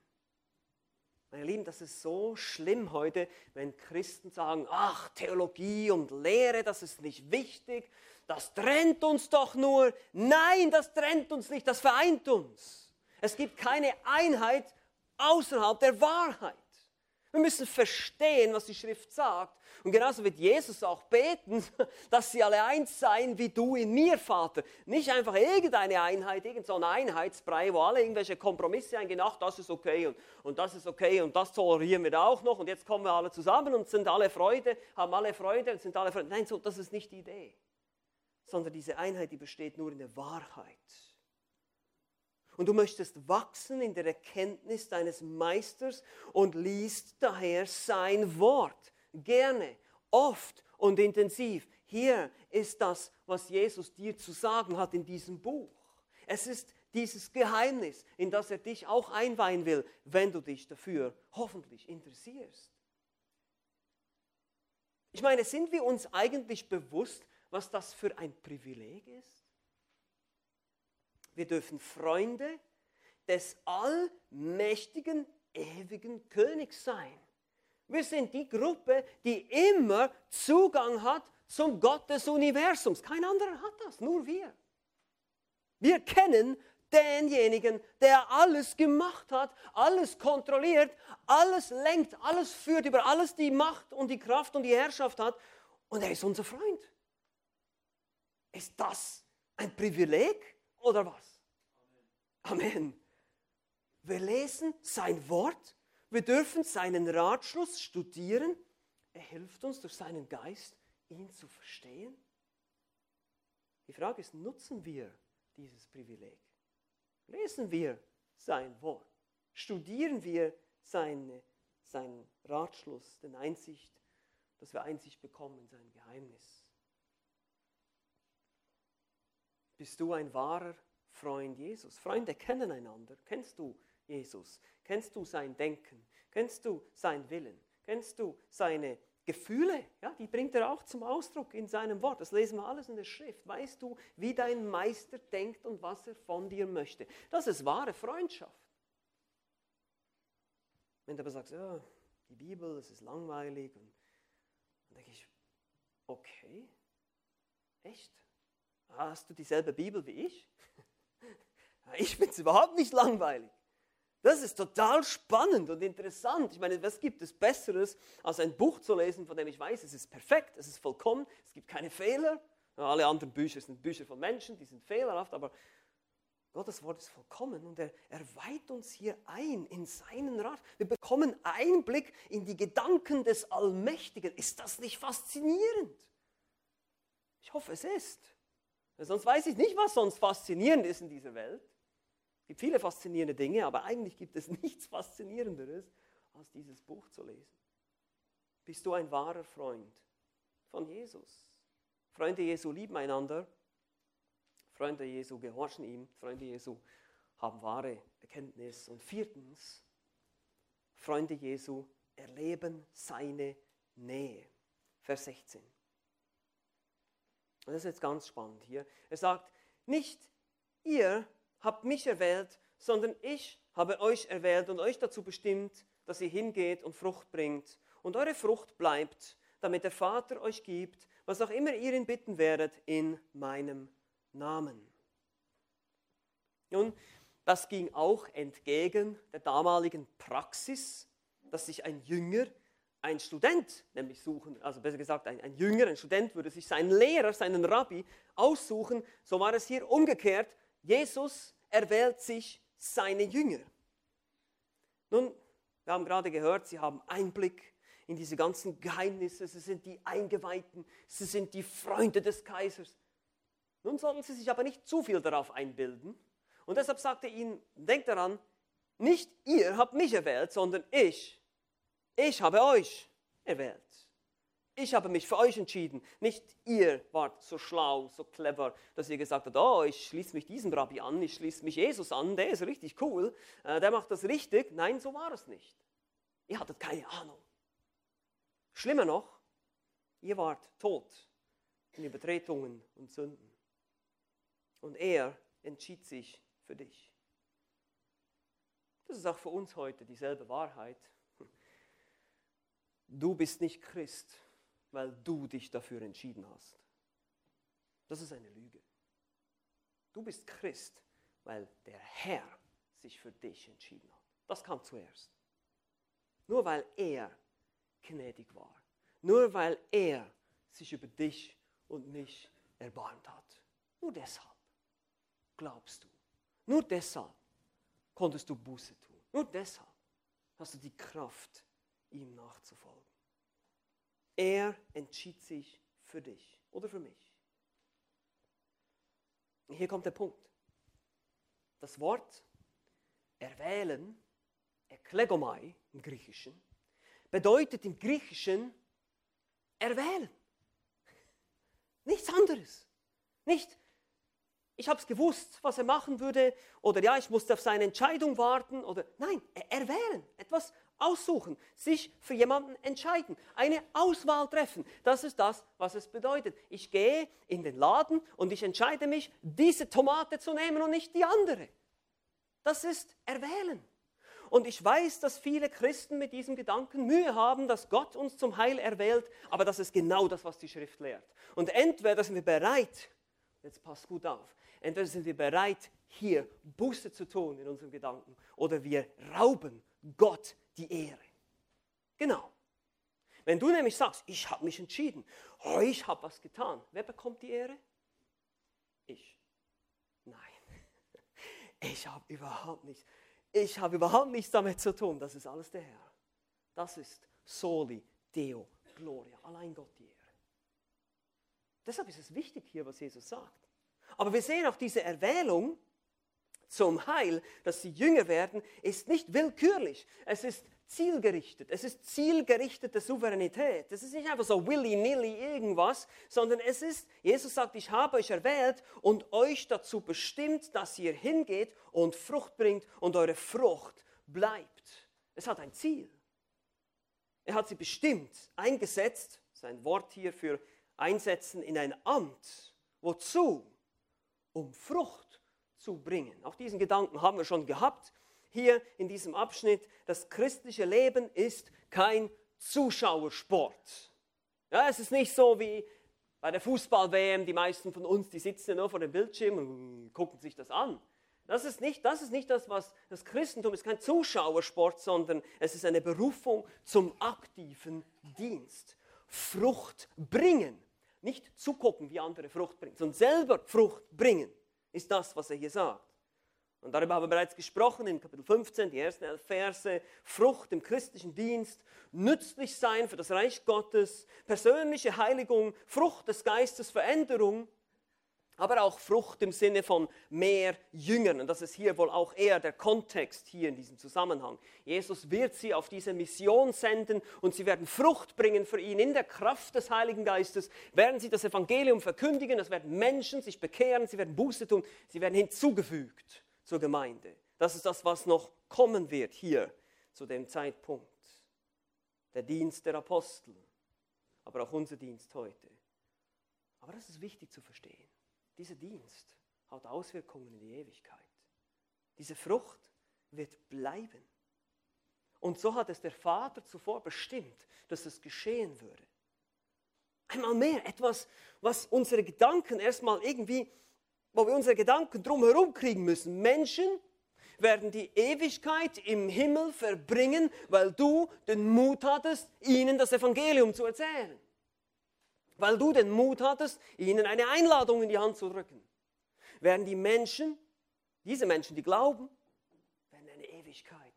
Meine Lieben, das ist so schlimm heute, wenn Christen sagen, ach, Theologie und Lehre, das ist nicht wichtig, das trennt uns doch nur. Nein, das trennt uns nicht, das vereint uns. Es gibt keine Einheit außerhalb der Wahrheit. Wir müssen verstehen, was die Schrift sagt. Und genauso wird Jesus auch beten, [laughs] dass sie alle eins seien wie du in mir, Vater. Nicht einfach irgendeine Einheit, irgendein Einheitsbrei, wo alle irgendwelche Kompromisse eingehen, ach, das ist okay und, und das ist okay und das tolerieren wir auch noch und jetzt kommen wir alle zusammen und sind alle Freude, haben alle Freude und sind alle Freude. Nein, so, das ist nicht die Idee. Sondern diese Einheit, die besteht nur in der Wahrheit und du möchtest wachsen in der Erkenntnis deines Meisters und liest daher sein Wort. Gerne, oft und intensiv. Hier ist das, was Jesus dir zu sagen hat in diesem Buch. Es ist dieses Geheimnis, in das er dich auch einweihen will, wenn du dich dafür hoffentlich interessierst. Ich meine, sind wir uns eigentlich bewusst, was das für ein Privileg ist? Wir dürfen Freunde des allmächtigen, ewigen Königs sein. Wir sind die Gruppe, die immer Zugang hat zum Gott des Universums. Kein anderer hat das, nur wir. Wir kennen denjenigen, der alles gemacht hat, alles kontrolliert, alles lenkt, alles führt, über alles die Macht und die Kraft und die Herrschaft hat. Und er ist unser Freund. Ist das ein Privileg oder was? Amen. Wir lesen sein Wort, wir dürfen seinen Ratschluss studieren. Er hilft uns durch seinen Geist, ihn zu verstehen. Die Frage ist, nutzen wir dieses Privileg? Lesen wir sein Wort? Studieren wir seine, seinen Ratschluss, den Einsicht, dass wir Einsicht bekommen in sein Geheimnis? Bist du ein wahrer Freund Jesus. Freunde kennen einander. Kennst du Jesus? Kennst du sein Denken? Kennst du seinen Willen? Kennst du seine Gefühle? Ja, die bringt er auch zum Ausdruck in seinem Wort. Das lesen wir alles in der Schrift. Weißt du, wie dein Meister denkt und was er von dir möchte? Das ist wahre Freundschaft. Wenn du aber sagst, ja, die Bibel, das ist langweilig, und dann denke ich, okay, echt? Hast du dieselbe Bibel wie ich? [laughs] Ich finde es überhaupt nicht langweilig. Das ist total spannend und interessant. Ich meine, was gibt es Besseres, als ein Buch zu lesen, von dem ich weiß, es ist perfekt, es ist vollkommen, es gibt keine Fehler. Alle anderen Bücher sind Bücher von Menschen, die sind fehlerhaft, aber Gottes Wort ist vollkommen und er, er weiht uns hier ein in seinen Rat. Wir bekommen Einblick in die Gedanken des Allmächtigen. Ist das nicht faszinierend? Ich hoffe, es ist. Sonst weiß ich nicht, was sonst faszinierend ist in dieser Welt. Es gibt viele faszinierende Dinge, aber eigentlich gibt es [laughs] nichts Faszinierenderes, als dieses Buch zu lesen. Bist du ein wahrer Freund von Jesus? Freunde Jesu lieben einander. Freunde Jesu gehorchen ihm. Freunde Jesu haben wahre Erkenntnis. Und viertens, Freunde Jesu erleben seine Nähe. Vers 16. Und das ist jetzt ganz spannend hier. Er sagt, nicht ihr habt mich erwählt, sondern ich habe euch erwählt und euch dazu bestimmt, dass ihr hingeht und Frucht bringt und eure Frucht bleibt, damit der Vater euch gibt, was auch immer ihr ihn bitten werdet, in meinem Namen. Nun, das ging auch entgegen der damaligen Praxis, dass sich ein Jünger ein Student nämlich suchen, also besser gesagt ein, ein Jünger, ein Student würde sich seinen Lehrer, seinen Rabbi aussuchen. So war es hier umgekehrt. Jesus erwählt sich seine Jünger. Nun, wir haben gerade gehört, sie haben Einblick in diese ganzen Geheimnisse, sie sind die Eingeweihten, sie sind die Freunde des Kaisers. Nun sollten sie sich aber nicht zu viel darauf einbilden. Und deshalb sagte er ihnen, denkt daran, nicht ihr habt mich erwählt, sondern ich. Ich habe euch erwählt. Ich habe mich für euch entschieden. Nicht ihr wart so schlau, so clever, dass ihr gesagt habt, oh, ich schließe mich diesem Rabbi an, ich schließe mich Jesus an, der ist richtig cool, äh, der macht das richtig. Nein, so war es nicht. Ihr hattet keine Ahnung. Schlimmer noch, ihr wart tot in Übertretungen und Sünden. Und er entschied sich für dich. Das ist auch für uns heute dieselbe Wahrheit. Du bist nicht Christ, weil du dich dafür entschieden hast. Das ist eine Lüge. Du bist Christ, weil der Herr sich für dich entschieden hat. Das kam zuerst. Nur weil er gnädig war. Nur weil er sich über dich und mich erbarmt hat. Nur deshalb glaubst du. Nur deshalb konntest du Buße tun. Nur deshalb hast du die Kraft, ihm nachzufolgen. Er entschied sich für dich oder für mich. Hier kommt der Punkt. Das Wort erwählen, eklegomai im Griechischen, bedeutet im Griechischen erwählen. Nichts anderes. Nicht, ich habe es gewusst, was er machen würde, oder ja, ich musste auf seine Entscheidung warten, oder nein, erwählen, etwas aussuchen, sich für jemanden entscheiden, eine Auswahl treffen. Das ist das, was es bedeutet. Ich gehe in den Laden und ich entscheide mich, diese Tomate zu nehmen und nicht die andere. Das ist erwählen. Und ich weiß, dass viele Christen mit diesem Gedanken Mühe haben, dass Gott uns zum Heil erwählt, aber das ist genau das, was die Schrift lehrt. Und entweder sind wir bereit, jetzt passt gut auf, entweder sind wir bereit, hier Buße zu tun in unserem Gedanken, oder wir rauben Gott die Ehre. Genau. Wenn du nämlich sagst, ich habe mich entschieden, oh, ich habe was getan, wer bekommt die Ehre? Ich. Nein, [laughs] ich habe überhaupt nichts. Ich habe überhaupt nichts damit zu tun. Das ist alles der Herr. Das ist Soli Deo Gloria. Allein Gott die Ehre. Deshalb ist es wichtig hier, was Jesus sagt. Aber wir sehen auch diese Erwählung zum Heil, dass sie jünger werden, ist nicht willkürlich. Es ist zielgerichtet. Es ist zielgerichtete Souveränität. Es ist nicht einfach so willy-nilly irgendwas, sondern es ist, Jesus sagt, ich habe euch erwählt und euch dazu bestimmt, dass ihr hingeht und Frucht bringt und eure Frucht bleibt. Es hat ein Ziel. Er hat sie bestimmt, eingesetzt, sein Wort hier für einsetzen in ein Amt. Wozu? Um Frucht zu bringen. Auch diesen Gedanken haben wir schon gehabt hier in diesem Abschnitt. Das christliche Leben ist kein Zuschauersport. Ja, es ist nicht so wie bei der Fußball-WM, die meisten von uns, die sitzen nur vor dem Bildschirm und gucken sich das an. Das ist, nicht, das ist nicht das, was das Christentum ist, kein Zuschauersport, sondern es ist eine Berufung zum aktiven Dienst. Frucht bringen. Nicht zugucken, wie andere Frucht bringen, sondern selber Frucht bringen ist das, was er hier sagt. Und darüber haben wir bereits gesprochen in Kapitel 15, die ersten elf Verse. Frucht im christlichen Dienst, nützlich sein für das Reich Gottes, persönliche Heiligung, Frucht des Geistes, Veränderung aber auch Frucht im Sinne von mehr Jüngern. Und das ist hier wohl auch eher der Kontext hier in diesem Zusammenhang. Jesus wird sie auf diese Mission senden und sie werden Frucht bringen für ihn. In der Kraft des Heiligen Geistes werden sie das Evangelium verkündigen, es werden Menschen sich bekehren, sie werden Buße tun, sie werden hinzugefügt zur Gemeinde. Das ist das, was noch kommen wird hier zu dem Zeitpunkt. Der Dienst der Apostel, aber auch unser Dienst heute. Aber das ist wichtig zu verstehen. Dieser Dienst hat Auswirkungen in die Ewigkeit. Diese Frucht wird bleiben. Und so hat es der Vater zuvor bestimmt, dass es geschehen würde. Einmal mehr etwas, was unsere Gedanken erstmal irgendwie, wo wir unsere Gedanken drumherum kriegen müssen. Menschen werden die Ewigkeit im Himmel verbringen, weil du den Mut hattest, ihnen das Evangelium zu erzählen weil du den Mut hattest, ihnen eine Einladung in die Hand zu drücken. Werden die Menschen, diese Menschen, die glauben, werden eine Ewigkeit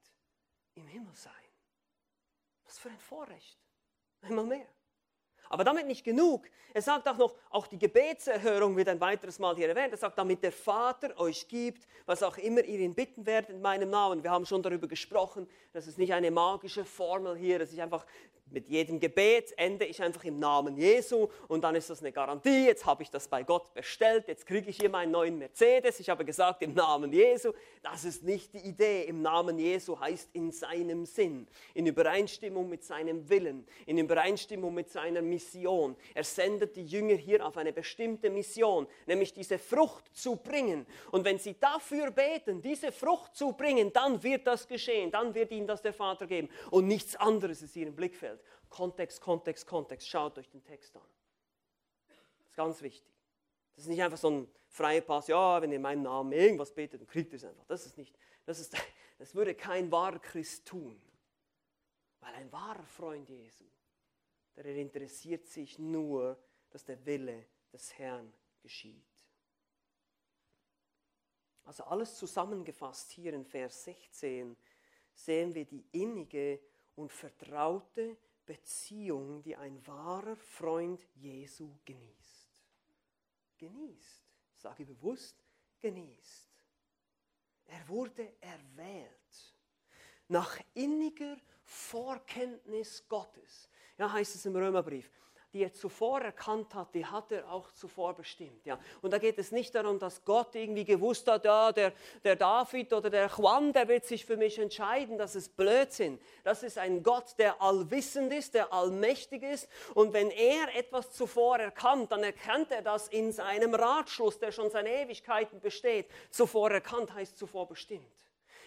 im Himmel sein. Was für ein Vorrecht. Einmal mehr. Aber damit nicht genug. Er sagt auch noch, auch die Gebetserhörung wird ein weiteres Mal hier erwähnt. Er sagt, damit der Vater euch gibt, was auch immer ihr ihn bitten werdet in meinem Namen. Wir haben schon darüber gesprochen, das ist nicht eine magische Formel hier, das ist einfach mit jedem Gebet ende ich einfach im Namen Jesu und dann ist das eine Garantie. Jetzt habe ich das bei Gott bestellt, jetzt kriege ich hier meinen neuen Mercedes. Ich habe gesagt im Namen Jesu. Das ist nicht die Idee. Im Namen Jesu heißt in seinem Sinn, in Übereinstimmung mit seinem Willen, in Übereinstimmung mit seiner Mission. Er sendet die Jünger hier auf eine bestimmte Mission, nämlich diese Frucht zu bringen. Und wenn sie dafür beten, diese Frucht zu bringen, dann wird das geschehen, dann wird ihnen das der Vater geben und nichts anderes ist hier im Blickfeld. Kontext, Kontext, Kontext. Schaut euch den Text an. Das ist ganz wichtig. Das ist nicht einfach so ein freier Pass, ja, wenn ihr in meinem Namen irgendwas betet, dann kriegt ihr es einfach. Das ist nicht, das, ist, [laughs] das würde kein wahrer Christ tun. Weil ein wahrer Freund Jesu, der interessiert sich nur, dass der Wille des Herrn geschieht. Also alles zusammengefasst hier in Vers 16 sehen wir die innige und vertraute Beziehung, die ein wahrer Freund Jesu genießt. Genießt, sage bewusst, genießt. Er wurde erwählt nach inniger Vorkenntnis Gottes. Ja, heißt es im Römerbrief die er zuvor erkannt hat, die hat er auch zuvor bestimmt. Ja. Und da geht es nicht darum, dass Gott irgendwie gewusst hat, ja, der, der David oder der Juan, der wird sich für mich entscheiden. Das ist Blödsinn. Das ist ein Gott, der allwissend ist, der allmächtig ist. Und wenn er etwas zuvor erkannt, dann erkennt er das in seinem Ratschluss, der schon seit Ewigkeiten besteht. Zuvor erkannt heißt zuvor bestimmt.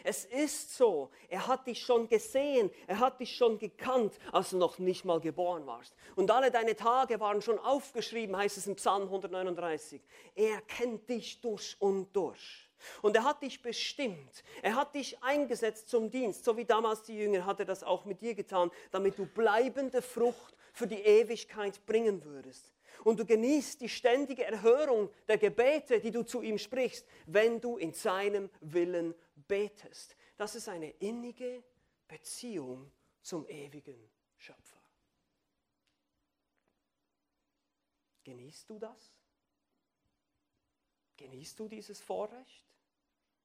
Es ist so. Er hat dich schon gesehen. Er hat dich schon gekannt, als du noch nicht mal geboren warst. Und alle deine Tage waren schon aufgeschrieben, heißt es im Psalm 139. Er kennt dich durch und durch. Und er hat dich bestimmt. Er hat dich eingesetzt zum Dienst. So wie damals die Jünger hat er das auch mit dir getan, damit du bleibende Frucht für die Ewigkeit bringen würdest. Und du genießt die ständige Erhörung der Gebete, die du zu ihm sprichst, wenn du in seinem Willen betest. Das ist eine innige Beziehung zum ewigen Schöpfer. Genießt du das? Genießt du dieses Vorrecht?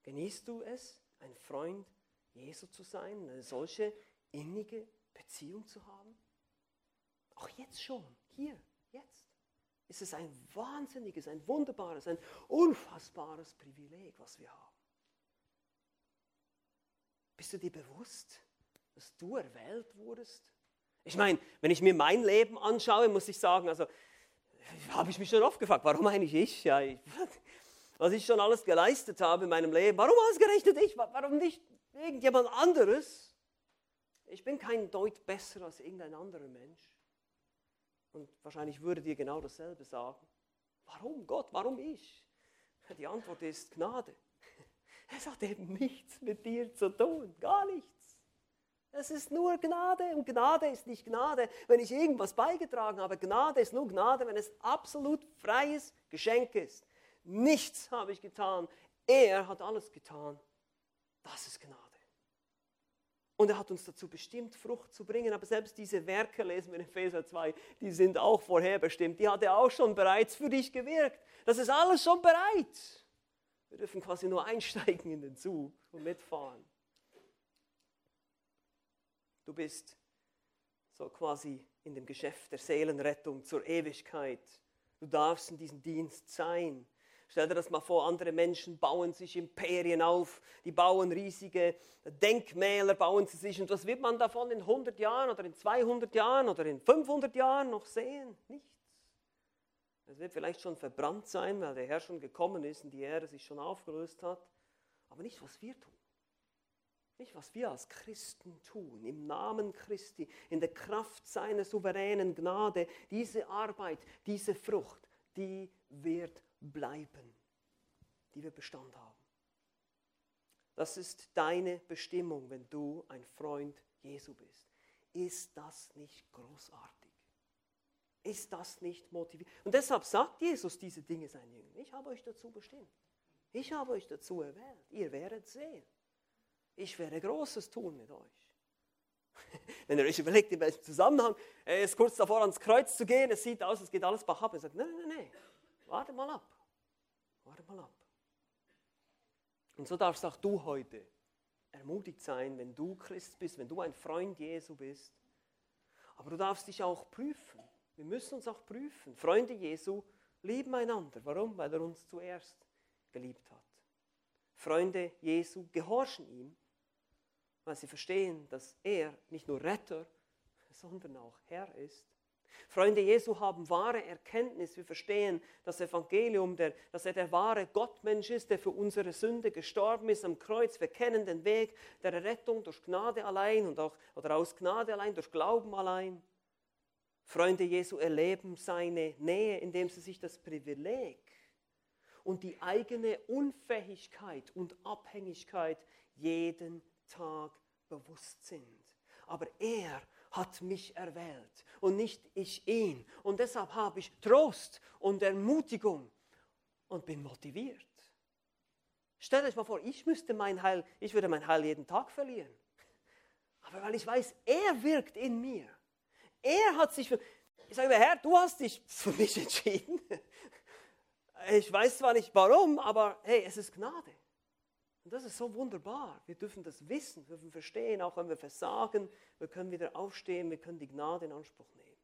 Genießt du es, ein Freund Jesu zu sein, eine solche innige Beziehung zu haben? Auch jetzt schon, hier, jetzt, ist es ein wahnsinniges, ein wunderbares, ein unfassbares Privileg, was wir haben. Bist du dir bewusst, dass du erwählt wurdest? Ich meine, wenn ich mir mein Leben anschaue, muss ich sagen, also habe ich mich schon oft gefragt, warum eigentlich ich? Ja, ich, [laughs] was ich schon alles geleistet habe in meinem Leben, warum ausgerechnet ich? Warum nicht irgendjemand anderes? Ich bin kein Deut besser als irgendein anderer Mensch. Und wahrscheinlich würde dir genau dasselbe sagen. Warum Gott? Warum ich? Die Antwort ist Gnade. Es hat eben nichts mit dir zu tun, gar nichts. Es ist nur Gnade und Gnade ist nicht Gnade, wenn ich irgendwas beigetragen habe. Gnade ist nur Gnade, wenn es absolut freies Geschenk ist. Nichts habe ich getan. Er hat alles getan. Das ist Gnade. Und er hat uns dazu bestimmt, Frucht zu bringen. Aber selbst diese Werke, lesen wir in Epheser 2, die sind auch vorherbestimmt. Die hat er auch schon bereits für dich gewirkt. Das ist alles schon bereit. Wir dürfen quasi nur [laughs] einsteigen in den Zug und mitfahren. Du bist so quasi in dem Geschäft der Seelenrettung zur Ewigkeit. Du darfst in diesem Dienst sein. Stell dir das mal vor, andere Menschen bauen sich Imperien auf, die bauen riesige Denkmäler, bauen sie sich. Und was wird man davon in 100 Jahren oder in 200 Jahren oder in 500 Jahren noch sehen? Nichts. Es wird vielleicht schon verbrannt sein, weil der Herr schon gekommen ist und die Erde sich schon aufgelöst hat. Aber nicht, was wir tun. Nicht, was wir als Christen tun, im Namen Christi, in der Kraft seiner souveränen Gnade. Diese Arbeit, diese Frucht, die wird bleiben, die wird Bestand haben. Das ist deine Bestimmung, wenn du ein Freund Jesu bist. Ist das nicht großartig? Ist das nicht motivierend? Und deshalb sagt Jesus diese Dinge seinen Jüngern. Ich habe euch dazu bestimmt. Ich habe euch dazu erwählt. Ihr werdet sehen. Ich werde Großes tun mit euch. [laughs] Wenn ihr euch überlegt, in welchem Zusammenhang, er ist kurz davor ans Kreuz zu gehen, es sieht aus, es geht alles bach ab. Er sagt, nein, nein, nein, warte mal ab. Warte mal ab. Und so darfst auch du heute ermutigt sein, wenn du Christ bist, wenn du ein Freund Jesu bist. Aber du darfst dich auch prüfen. Wir müssen uns auch prüfen. Freunde Jesu lieben einander. Warum? Weil er uns zuerst geliebt hat. Freunde Jesu gehorchen ihm, weil sie verstehen, dass er nicht nur Retter, sondern auch Herr ist. Freunde Jesu haben wahre Erkenntnis. Wir verstehen das Evangelium, der, dass er der wahre Gottmensch ist, der für unsere Sünde gestorben ist am Kreuz. Wir kennen den Weg der Rettung durch Gnade allein und auch oder aus Gnade allein, durch Glauben allein. Freunde Jesu erleben seine Nähe, indem sie sich das Privileg und die eigene Unfähigkeit und Abhängigkeit jeden Tag bewusst sind. Aber er hat mich erwählt und nicht ich ihn. Und deshalb habe ich Trost und Ermutigung und bin motiviert. Stellt euch mal vor, ich müsste mein Heil, ich würde mein Heil jeden Tag verlieren. Aber weil ich weiß, er wirkt in mir. Er hat sich für, ich sage mir, Herr, du hast dich für mich entschieden. Ich weiß zwar nicht warum, aber hey, es ist Gnade. Und das ist so wunderbar. Wir dürfen das wissen, wir dürfen verstehen, auch wenn wir versagen, wir können wieder aufstehen, wir können die Gnade in Anspruch nehmen.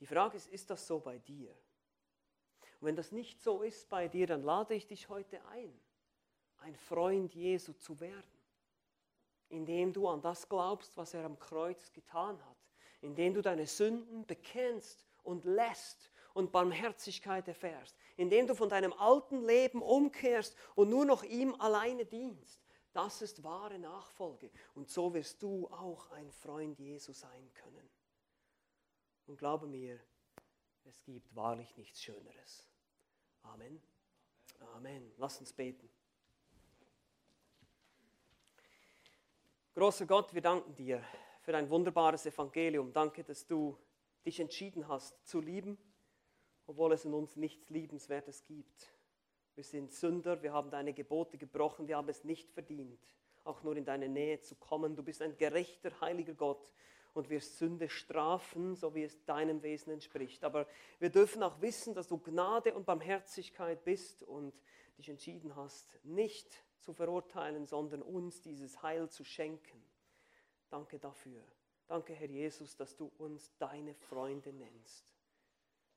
Die Frage ist, ist das so bei dir? Und wenn das nicht so ist bei dir, dann lade ich dich heute ein, ein Freund Jesu zu werden, indem du an das glaubst, was er am Kreuz getan hat, indem du deine Sünden bekennst und lässt und Barmherzigkeit erfährst, indem du von deinem alten Leben umkehrst und nur noch ihm alleine dienst. Das ist wahre Nachfolge. Und so wirst du auch ein Freund Jesu sein können. Und glaube mir, es gibt wahrlich nichts Schöneres. Amen. Amen. Lass uns beten. Großer Gott, wir danken dir für dein wunderbares Evangelium. Danke, dass du dich entschieden hast zu lieben obwohl es in uns nichts Liebenswertes gibt. Wir sind Sünder, wir haben deine Gebote gebrochen, wir haben es nicht verdient, auch nur in deine Nähe zu kommen. Du bist ein gerechter, heiliger Gott und wirst Sünde strafen, so wie es deinem Wesen entspricht. Aber wir dürfen auch wissen, dass du Gnade und Barmherzigkeit bist und dich entschieden hast, nicht zu verurteilen, sondern uns dieses Heil zu schenken. Danke dafür. Danke, Herr Jesus, dass du uns deine Freunde nennst.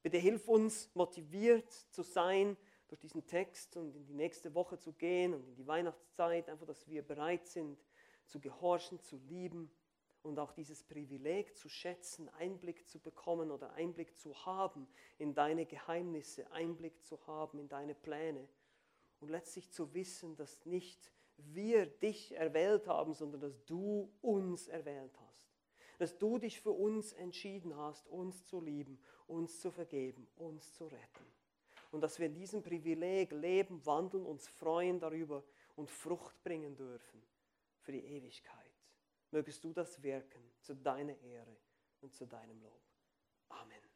Bitte hilf uns, motiviert zu sein durch diesen Text und in die nächste Woche zu gehen und in die Weihnachtszeit, einfach, dass wir bereit sind, zu gehorchen, zu lieben und auch dieses Privileg zu schätzen, Einblick zu bekommen oder Einblick zu haben in deine Geheimnisse, Einblick zu haben in deine Pläne und letztlich zu wissen, dass nicht wir dich erwählt haben, sondern dass du uns erwählt hast dass du dich für uns entschieden hast, uns zu lieben, uns zu vergeben, uns zu retten. Und dass wir in diesem Privileg leben, wandeln, uns freuen darüber und Frucht bringen dürfen für die Ewigkeit. Mögest du das wirken zu deiner Ehre und zu deinem Lob. Amen.